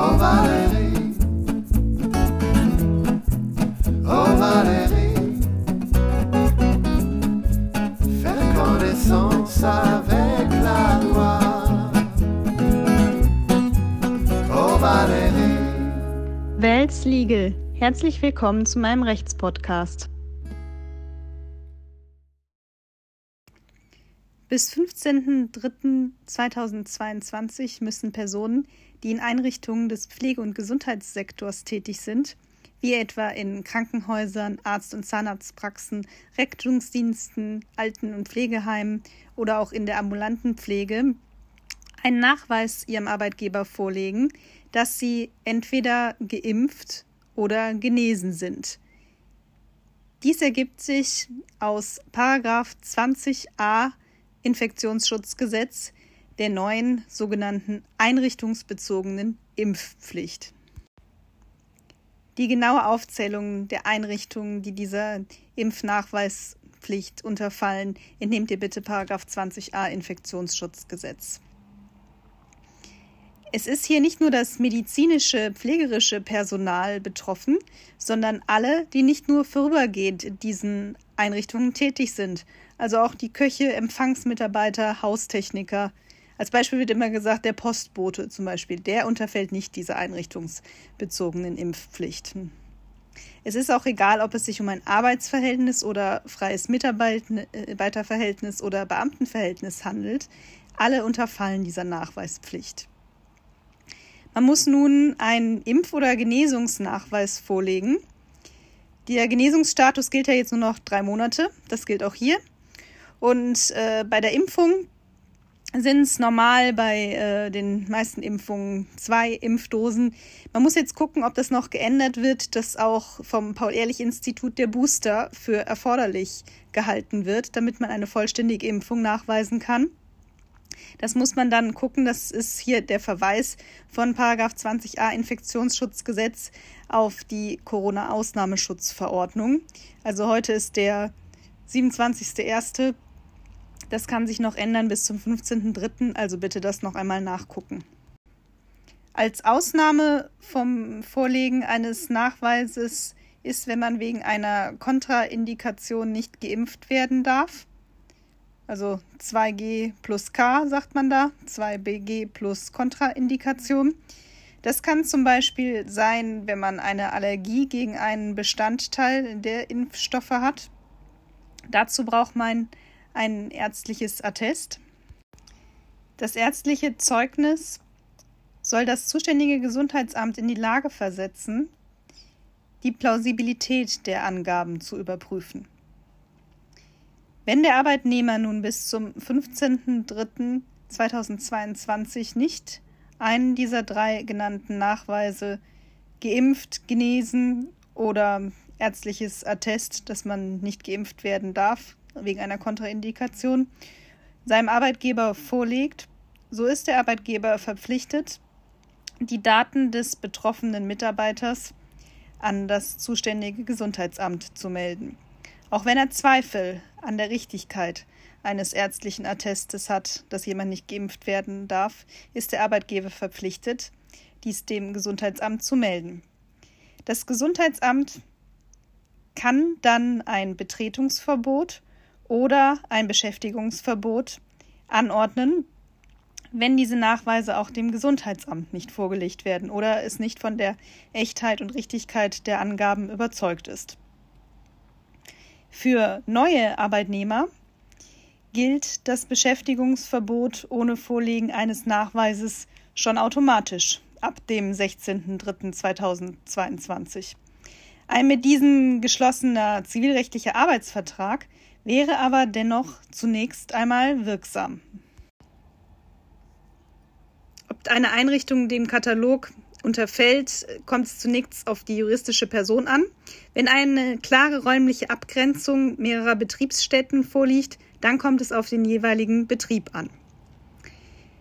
Oh Valérie, oh Valérie, faire connaissance avec la loi. Oh Valérie. Welts Legal. Herzlich willkommen zu meinem Rechtspodcast. Bis 15.03.2022 müssen Personen, die in Einrichtungen des Pflege- und Gesundheitssektors tätig sind, wie etwa in Krankenhäusern, Arzt- und Zahnarztpraxen, Rettungsdiensten, Alten- und Pflegeheimen oder auch in der ambulanten Pflege, einen Nachweis ihrem Arbeitgeber vorlegen, dass sie entweder geimpft oder genesen sind. Dies ergibt sich aus 20a Infektionsschutzgesetz der neuen sogenannten einrichtungsbezogenen Impfpflicht. Die genaue Aufzählung der Einrichtungen, die dieser Impfnachweispflicht unterfallen, entnehmt ihr bitte 20a Infektionsschutzgesetz. Es ist hier nicht nur das medizinische, pflegerische Personal betroffen, sondern alle, die nicht nur vorübergehend in diesen Einrichtungen tätig sind, also auch die Köche, Empfangsmitarbeiter, Haustechniker. Als Beispiel wird immer gesagt, der Postbote zum Beispiel, der unterfällt nicht dieser einrichtungsbezogenen Impfpflichten. Es ist auch egal, ob es sich um ein Arbeitsverhältnis oder freies Mitarbeiterverhältnis oder Beamtenverhältnis handelt. Alle unterfallen dieser Nachweispflicht. Man muss nun einen Impf- oder Genesungsnachweis vorlegen. Der Genesungsstatus gilt ja jetzt nur noch drei Monate. Das gilt auch hier. Und äh, bei der Impfung sind es normal bei äh, den meisten Impfungen zwei Impfdosen. Man muss jetzt gucken, ob das noch geändert wird, dass auch vom Paul-Ehrlich-Institut der Booster für erforderlich gehalten wird, damit man eine vollständige Impfung nachweisen kann. Das muss man dann gucken. Das ist hier der Verweis von Paragraph 20a Infektionsschutzgesetz auf die Corona-Ausnahmeschutzverordnung. Also heute ist der 27.01. Das kann sich noch ändern bis zum 15.03., also bitte das noch einmal nachgucken. Als Ausnahme vom Vorlegen eines Nachweises ist, wenn man wegen einer Kontraindikation nicht geimpft werden darf. Also 2G plus K sagt man da, 2BG plus Kontraindikation. Das kann zum Beispiel sein, wenn man eine Allergie gegen einen Bestandteil der Impfstoffe hat. Dazu braucht man ein ärztliches Attest. Das ärztliche Zeugnis soll das zuständige Gesundheitsamt in die Lage versetzen, die Plausibilität der Angaben zu überprüfen. Wenn der Arbeitnehmer nun bis zum 15.03.2022 nicht einen dieser drei genannten Nachweise geimpft, genesen oder ärztliches Attest, dass man nicht geimpft werden darf wegen einer Kontraindikation, seinem Arbeitgeber vorlegt, so ist der Arbeitgeber verpflichtet, die Daten des betroffenen Mitarbeiters an das zuständige Gesundheitsamt zu melden. Auch wenn er Zweifel an der Richtigkeit eines ärztlichen Attestes hat, dass jemand nicht geimpft werden darf, ist der Arbeitgeber verpflichtet, dies dem Gesundheitsamt zu melden. Das Gesundheitsamt kann dann ein Betretungsverbot oder ein Beschäftigungsverbot anordnen, wenn diese Nachweise auch dem Gesundheitsamt nicht vorgelegt werden oder es nicht von der Echtheit und Richtigkeit der Angaben überzeugt ist. Für neue Arbeitnehmer gilt das Beschäftigungsverbot ohne Vorlegen eines Nachweises schon automatisch ab dem 16.03.2022. Ein mit diesem geschlossener zivilrechtlicher Arbeitsvertrag wäre aber dennoch zunächst einmal wirksam. Ob eine Einrichtung dem Katalog unterfällt, kommt es zunächst auf die juristische Person an. Wenn eine klare räumliche Abgrenzung mehrerer Betriebsstätten vorliegt, dann kommt es auf den jeweiligen Betrieb an.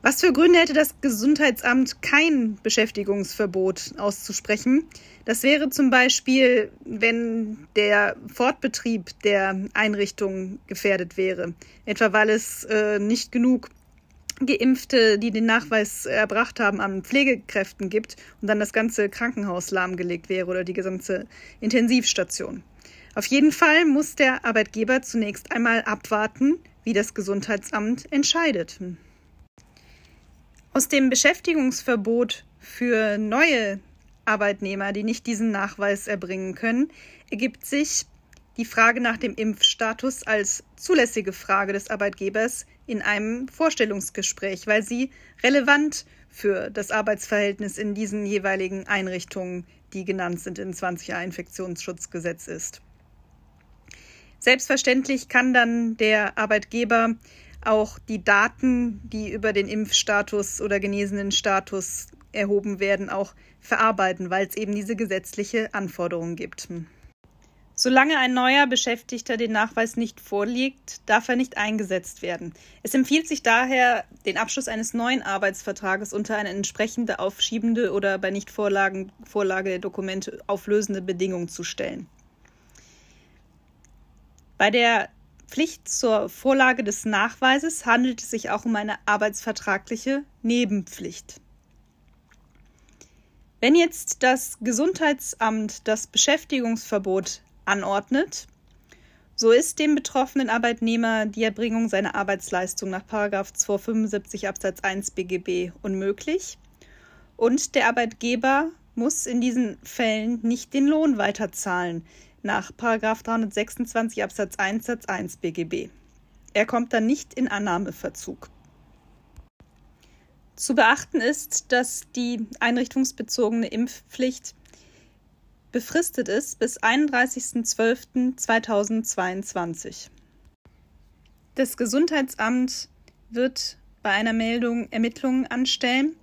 Was für Gründe hätte das Gesundheitsamt kein Beschäftigungsverbot auszusprechen? Das wäre zum Beispiel, wenn der Fortbetrieb der Einrichtung gefährdet wäre, etwa weil es äh, nicht genug Geimpfte, die den Nachweis erbracht haben, an Pflegekräften gibt und dann das ganze Krankenhaus lahmgelegt wäre oder die gesamte Intensivstation. Auf jeden Fall muss der Arbeitgeber zunächst einmal abwarten, wie das Gesundheitsamt entscheidet. Aus dem Beschäftigungsverbot für neue Arbeitnehmer, die nicht diesen Nachweis erbringen können, ergibt sich die Frage nach dem Impfstatus als zulässige Frage des Arbeitgebers in einem Vorstellungsgespräch, weil sie relevant für das Arbeitsverhältnis in diesen jeweiligen Einrichtungen, die genannt sind im 20er Infektionsschutzgesetz ist. Selbstverständlich kann dann der Arbeitgeber auch die Daten, die über den Impfstatus oder genesenen Status erhoben werden, auch verarbeiten, weil es eben diese gesetzliche Anforderung gibt. Solange ein neuer Beschäftigter den Nachweis nicht vorliegt, darf er nicht eingesetzt werden. Es empfiehlt sich daher, den Abschluss eines neuen Arbeitsvertrages unter eine entsprechende aufschiebende oder bei Nichtvorlage der Dokumente auflösende Bedingung zu stellen. Bei der Pflicht zur Vorlage des Nachweises handelt es sich auch um eine arbeitsvertragliche Nebenpflicht. Wenn jetzt das Gesundheitsamt das Beschäftigungsverbot anordnet, so ist dem betroffenen Arbeitnehmer die Erbringung seiner Arbeitsleistung nach 275 Absatz 1 BGB unmöglich und der Arbeitgeber muss in diesen Fällen nicht den Lohn weiterzahlen nach 326 Absatz 1 Satz 1 BGB. Er kommt dann nicht in Annahmeverzug. Zu beachten ist, dass die einrichtungsbezogene Impfpflicht befristet ist bis 31.12.2022. Das Gesundheitsamt wird bei einer Meldung Ermittlungen anstellen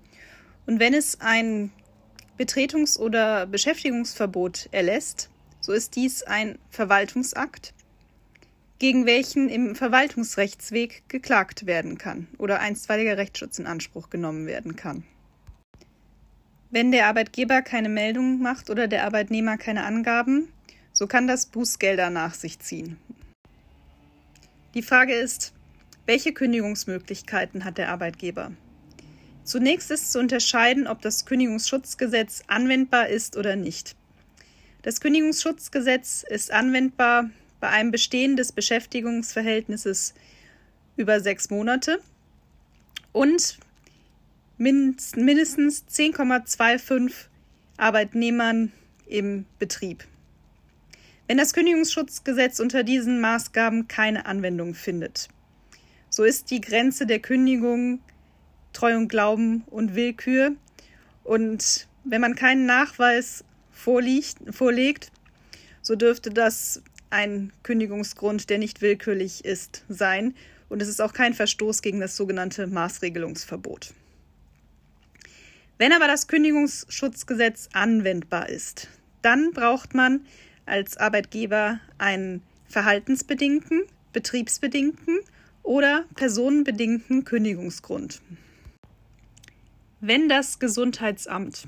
und wenn es ein Betretungs- oder Beschäftigungsverbot erlässt, so ist dies ein Verwaltungsakt, gegen welchen im Verwaltungsrechtsweg geklagt werden kann oder einstweiliger Rechtsschutz in Anspruch genommen werden kann. Wenn der Arbeitgeber keine Meldung macht oder der Arbeitnehmer keine Angaben, so kann das Bußgelder nach sich ziehen. Die Frage ist, welche Kündigungsmöglichkeiten hat der Arbeitgeber? Zunächst ist zu unterscheiden, ob das Kündigungsschutzgesetz anwendbar ist oder nicht. Das Kündigungsschutzgesetz ist anwendbar bei einem Bestehen des Beschäftigungsverhältnisses über sechs Monate und mindestens 10,25 Arbeitnehmern im Betrieb. Wenn das Kündigungsschutzgesetz unter diesen Maßgaben keine Anwendung findet, so ist die Grenze der Kündigung Treu und Glauben und Willkür. Und wenn man keinen Nachweis vorliegt, vorlegt, so dürfte das ein Kündigungsgrund, der nicht willkürlich ist, sein. Und es ist auch kein Verstoß gegen das sogenannte Maßregelungsverbot. Wenn aber das Kündigungsschutzgesetz anwendbar ist, dann braucht man als Arbeitgeber einen verhaltensbedingten, betriebsbedingten oder personenbedingten Kündigungsgrund. Wenn das Gesundheitsamt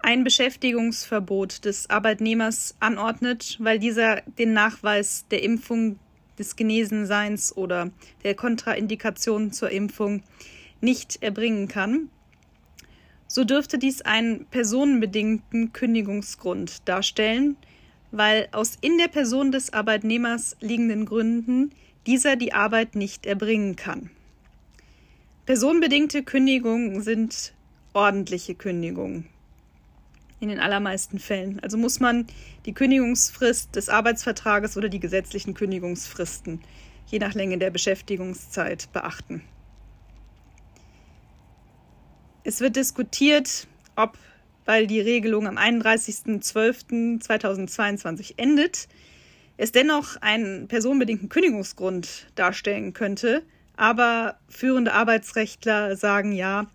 ein Beschäftigungsverbot des Arbeitnehmers anordnet, weil dieser den Nachweis der Impfung des Genesenseins oder der Kontraindikation zur Impfung nicht erbringen kann, so dürfte dies einen personenbedingten Kündigungsgrund darstellen, weil aus in der Person des Arbeitnehmers liegenden Gründen dieser die Arbeit nicht erbringen kann. Personenbedingte Kündigungen sind ordentliche Kündigungen. In den allermeisten Fällen. Also muss man die Kündigungsfrist des Arbeitsvertrages oder die gesetzlichen Kündigungsfristen je nach Länge der Beschäftigungszeit beachten. Es wird diskutiert, ob, weil die Regelung am 31.12.2022 endet, es dennoch einen personenbedingten Kündigungsgrund darstellen könnte. Aber führende Arbeitsrechtler sagen ja,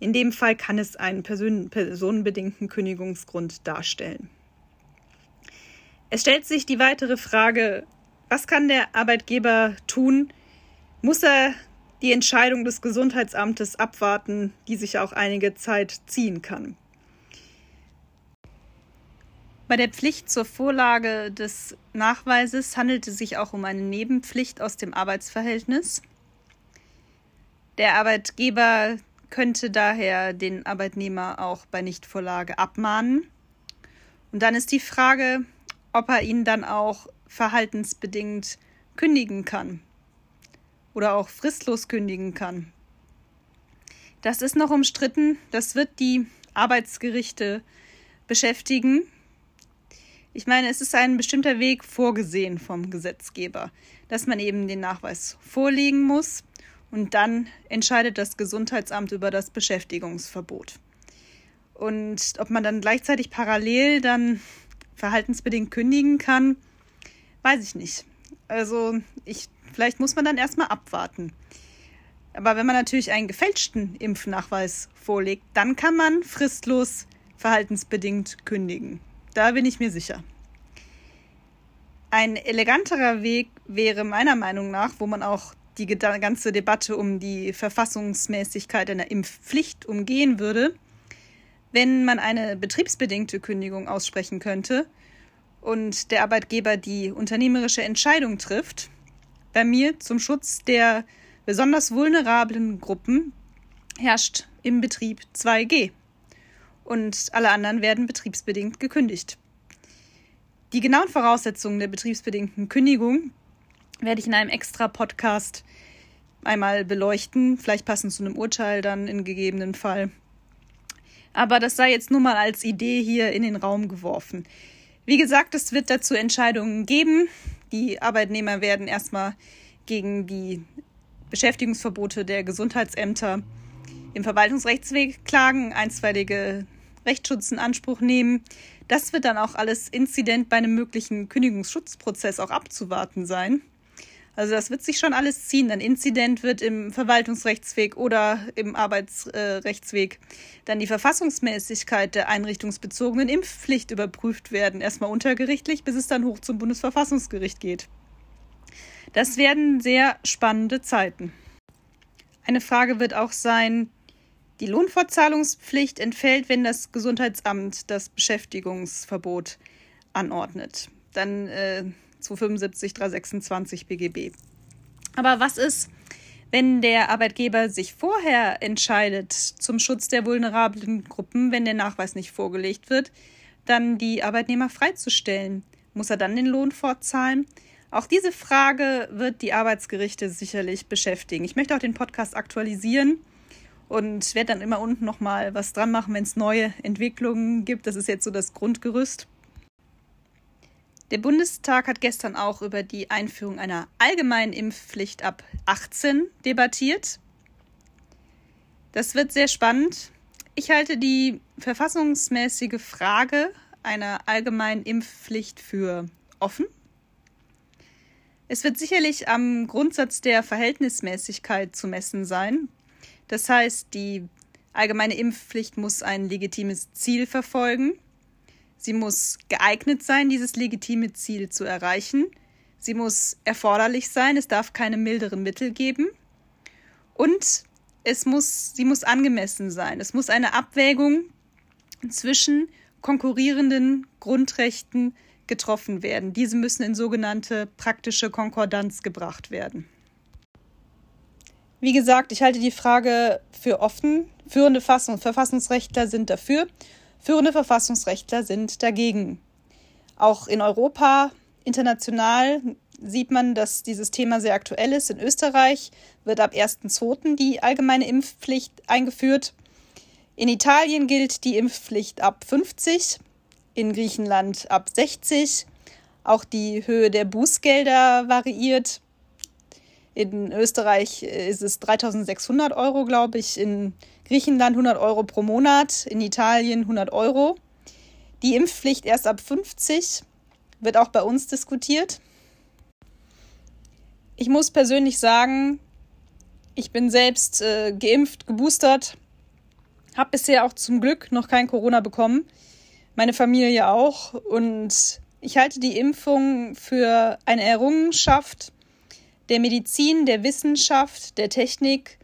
in dem Fall kann es einen personenbedingten Kündigungsgrund darstellen. Es stellt sich die weitere Frage, was kann der Arbeitgeber tun? Muss er die Entscheidung des Gesundheitsamtes abwarten, die sich auch einige Zeit ziehen kann. Bei der Pflicht zur Vorlage des Nachweises handelt es sich auch um eine Nebenpflicht aus dem Arbeitsverhältnis. Der Arbeitgeber könnte daher den Arbeitnehmer auch bei Nichtvorlage abmahnen. Und dann ist die Frage, ob er ihn dann auch verhaltensbedingt kündigen kann oder auch fristlos kündigen kann. Das ist noch umstritten. Das wird die Arbeitsgerichte beschäftigen. Ich meine, es ist ein bestimmter Weg vorgesehen vom Gesetzgeber, dass man eben den Nachweis vorlegen muss und dann entscheidet das Gesundheitsamt über das Beschäftigungsverbot. Und ob man dann gleichzeitig parallel dann verhaltensbedingt kündigen kann, weiß ich nicht. Also ich, vielleicht muss man dann erstmal abwarten. Aber wenn man natürlich einen gefälschten Impfnachweis vorlegt, dann kann man fristlos verhaltensbedingt kündigen. Da bin ich mir sicher. Ein eleganterer Weg wäre meiner Meinung nach, wo man auch die ganze Debatte um die Verfassungsmäßigkeit einer Impfpflicht umgehen würde, wenn man eine betriebsbedingte Kündigung aussprechen könnte und der Arbeitgeber die unternehmerische Entscheidung trifft, bei mir zum Schutz der besonders vulnerablen Gruppen herrscht im Betrieb 2G und alle anderen werden betriebsbedingt gekündigt. Die genauen Voraussetzungen der betriebsbedingten Kündigung werde ich in einem extra Podcast einmal beleuchten, vielleicht passend zu einem Urteil dann in gegebenen Fall. Aber das sei jetzt nur mal als Idee hier in den Raum geworfen. Wie gesagt, es wird dazu Entscheidungen geben. Die Arbeitnehmer werden erstmal gegen die Beschäftigungsverbote der Gesundheitsämter im Verwaltungsrechtsweg klagen, einstweilige Rechtsschutz in Anspruch nehmen. Das wird dann auch alles Inzident bei einem möglichen Kündigungsschutzprozess auch abzuwarten sein. Also das wird sich schon alles ziehen. Ein Inzident wird im Verwaltungsrechtsweg oder im Arbeitsrechtsweg dann die Verfassungsmäßigkeit der einrichtungsbezogenen Impfpflicht überprüft werden. Erstmal untergerichtlich, bis es dann hoch zum Bundesverfassungsgericht geht. Das werden sehr spannende Zeiten. Eine Frage wird auch sein, die Lohnfortzahlungspflicht entfällt, wenn das Gesundheitsamt das Beschäftigungsverbot anordnet. Dann äh, 275, 326 BGB. Aber was ist, wenn der Arbeitgeber sich vorher entscheidet, zum Schutz der vulnerablen Gruppen, wenn der Nachweis nicht vorgelegt wird, dann die Arbeitnehmer freizustellen? Muss er dann den Lohn fortzahlen? Auch diese Frage wird die Arbeitsgerichte sicherlich beschäftigen. Ich möchte auch den Podcast aktualisieren und werde dann immer unten nochmal was dran machen, wenn es neue Entwicklungen gibt. Das ist jetzt so das Grundgerüst. Der Bundestag hat gestern auch über die Einführung einer allgemeinen Impfpflicht ab 18 debattiert. Das wird sehr spannend. Ich halte die verfassungsmäßige Frage einer allgemeinen Impfpflicht für offen. Es wird sicherlich am Grundsatz der Verhältnismäßigkeit zu messen sein. Das heißt, die allgemeine Impfpflicht muss ein legitimes Ziel verfolgen. Sie muss geeignet sein, dieses legitime Ziel zu erreichen. Sie muss erforderlich sein. Es darf keine milderen Mittel geben. Und es muss, sie muss angemessen sein. Es muss eine Abwägung zwischen konkurrierenden Grundrechten getroffen werden. Diese müssen in sogenannte praktische Konkordanz gebracht werden. Wie gesagt, ich halte die Frage für offen. Führende Verfassungsrechtler sind dafür Führende Verfassungsrechtler sind dagegen. Auch in Europa, international sieht man, dass dieses Thema sehr aktuell ist. In Österreich wird ab 1.2. die allgemeine Impfpflicht eingeführt. In Italien gilt die Impfpflicht ab 50, in Griechenland ab 60. Auch die Höhe der Bußgelder variiert. In Österreich ist es 3600 Euro, glaube ich. In Griechenland 100 Euro pro Monat, in Italien 100 Euro. Die Impfpflicht erst ab 50 wird auch bei uns diskutiert. Ich muss persönlich sagen, ich bin selbst äh, geimpft, geboostert, habe bisher auch zum Glück noch kein Corona bekommen, meine Familie auch und ich halte die Impfung für eine Errungenschaft der Medizin, der Wissenschaft, der Technik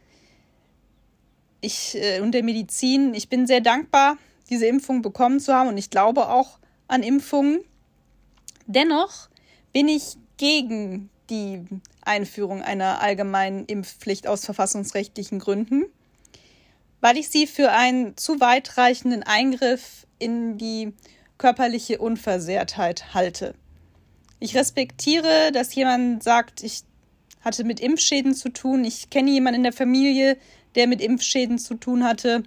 ich äh, und der Medizin. Ich bin sehr dankbar, diese Impfung bekommen zu haben und ich glaube auch an Impfungen. Dennoch bin ich gegen die Einführung einer allgemeinen Impfpflicht aus verfassungsrechtlichen Gründen, weil ich sie für einen zu weitreichenden Eingriff in die körperliche Unversehrtheit halte. Ich respektiere, dass jemand sagt, ich hatte mit Impfschäden zu tun, ich kenne jemanden in der Familie, der mit Impfschäden zu tun hatte.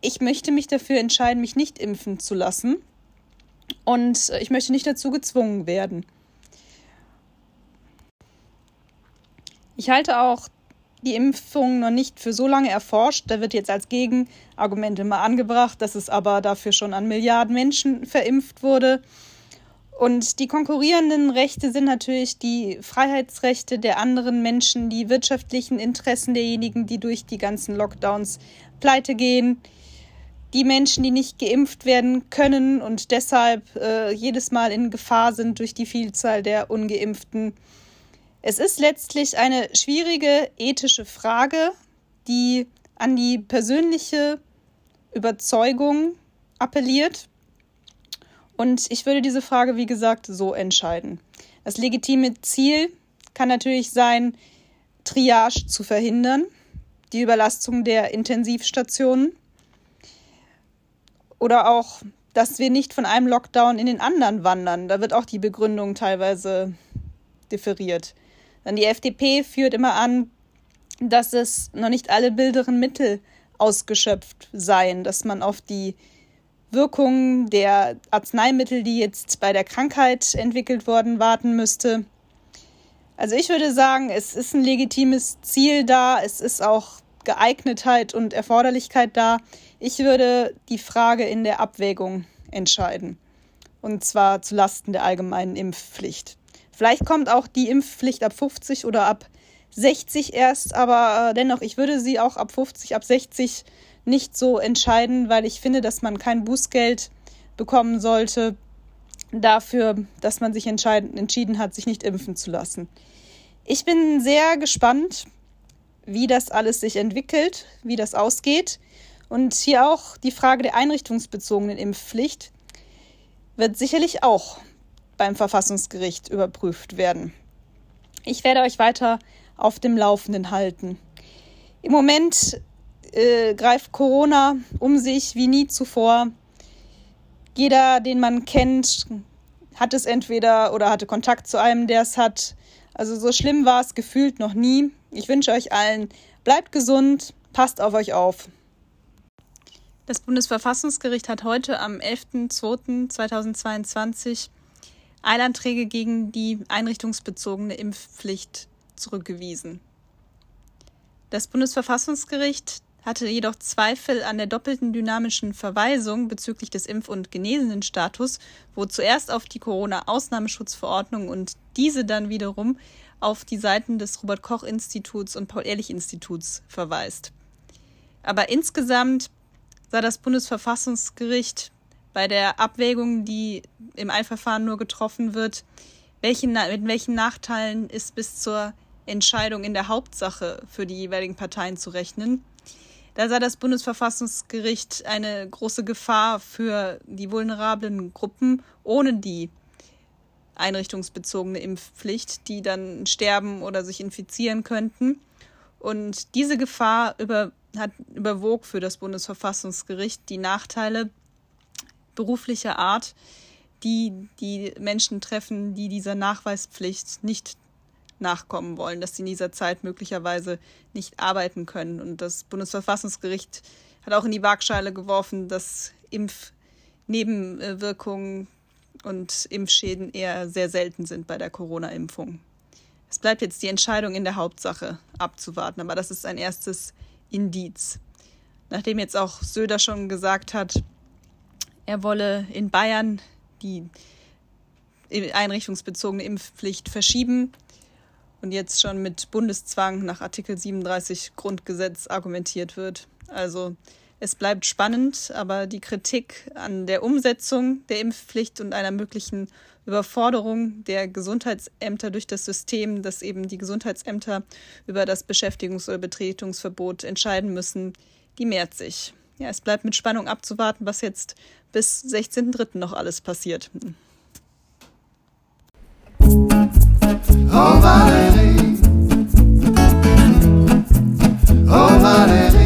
Ich möchte mich dafür entscheiden, mich nicht impfen zu lassen. Und ich möchte nicht dazu gezwungen werden. Ich halte auch die Impfung noch nicht für so lange erforscht. Da wird jetzt als Gegenargument immer angebracht, dass es aber dafür schon an Milliarden Menschen verimpft wurde. Und die konkurrierenden Rechte sind natürlich die Freiheitsrechte der anderen Menschen, die wirtschaftlichen Interessen derjenigen, die durch die ganzen Lockdowns pleite gehen, die Menschen, die nicht geimpft werden können und deshalb äh, jedes Mal in Gefahr sind durch die Vielzahl der ungeimpften. Es ist letztlich eine schwierige ethische Frage, die an die persönliche Überzeugung appelliert. Und ich würde diese Frage, wie gesagt, so entscheiden. Das legitime Ziel kann natürlich sein, Triage zu verhindern, die Überlastung der Intensivstationen oder auch, dass wir nicht von einem Lockdown in den anderen wandern. Da wird auch die Begründung teilweise differiert. Dann die FDP führt immer an, dass es noch nicht alle bilderen Mittel ausgeschöpft seien, dass man auf die Wirkungen der Arzneimittel, die jetzt bei der Krankheit entwickelt wurden, warten müsste. Also ich würde sagen, es ist ein legitimes Ziel da, es ist auch Geeignetheit und Erforderlichkeit da. Ich würde die Frage in der Abwägung entscheiden. Und zwar zu Lasten der allgemeinen Impfpflicht. Vielleicht kommt auch die Impfpflicht ab 50 oder ab 60 erst, aber äh, dennoch, ich würde sie auch ab 50, ab 60 nicht so entscheiden, weil ich finde, dass man kein Bußgeld bekommen sollte dafür, dass man sich entschieden hat, sich nicht impfen zu lassen. Ich bin sehr gespannt, wie das alles sich entwickelt, wie das ausgeht. Und hier auch die Frage der einrichtungsbezogenen Impfpflicht wird sicherlich auch beim Verfassungsgericht überprüft werden. Ich werde euch weiter auf dem Laufenden halten. Im Moment äh, greift Corona um sich wie nie zuvor. Jeder, den man kennt, hat es entweder oder hatte Kontakt zu einem, der es hat. Also so schlimm war es gefühlt noch nie. Ich wünsche euch allen, bleibt gesund, passt auf euch auf. Das Bundesverfassungsgericht hat heute am 11.02.2022 Eilanträge gegen die einrichtungsbezogene Impfpflicht zurückgewiesen. Das Bundesverfassungsgericht hatte jedoch Zweifel an der doppelten dynamischen Verweisung bezüglich des Impf- und genesenen Status, wo zuerst auf die Corona-Ausnahmeschutzverordnung und diese dann wiederum auf die Seiten des Robert Koch Instituts und Paul Ehrlich Instituts verweist. Aber insgesamt sah das Bundesverfassungsgericht bei der Abwägung, die im Eilverfahren nur getroffen wird, welchen, mit welchen Nachteilen ist bis zur Entscheidung in der Hauptsache für die jeweiligen Parteien zu rechnen. Da sah das Bundesverfassungsgericht eine große Gefahr für die vulnerablen Gruppen ohne die einrichtungsbezogene Impfpflicht, die dann sterben oder sich infizieren könnten. Und diese Gefahr über hat überwog für das Bundesverfassungsgericht die Nachteile beruflicher Art, die die Menschen treffen, die dieser Nachweispflicht nicht nachkommen wollen, dass sie in dieser Zeit möglicherweise nicht arbeiten können. Und das Bundesverfassungsgericht hat auch in die Waagschale geworfen, dass Impfnebenwirkungen und Impfschäden eher sehr selten sind bei der Corona-Impfung. Es bleibt jetzt die Entscheidung in der Hauptsache abzuwarten, aber das ist ein erstes Indiz. Nachdem jetzt auch Söder schon gesagt hat, er wolle in Bayern die einrichtungsbezogene Impfpflicht verschieben und jetzt schon mit Bundeszwang nach Artikel 37 Grundgesetz argumentiert wird. Also es bleibt spannend, aber die Kritik an der Umsetzung der Impfpflicht und einer möglichen Überforderung der Gesundheitsämter durch das System, dass eben die Gesundheitsämter über das Beschäftigungs- oder Betretungsverbot entscheiden müssen, die mehrt sich. Ja, es bleibt mit Spannung abzuwarten, was jetzt bis 16.03. noch alles passiert. Oh Valérie, Valérie.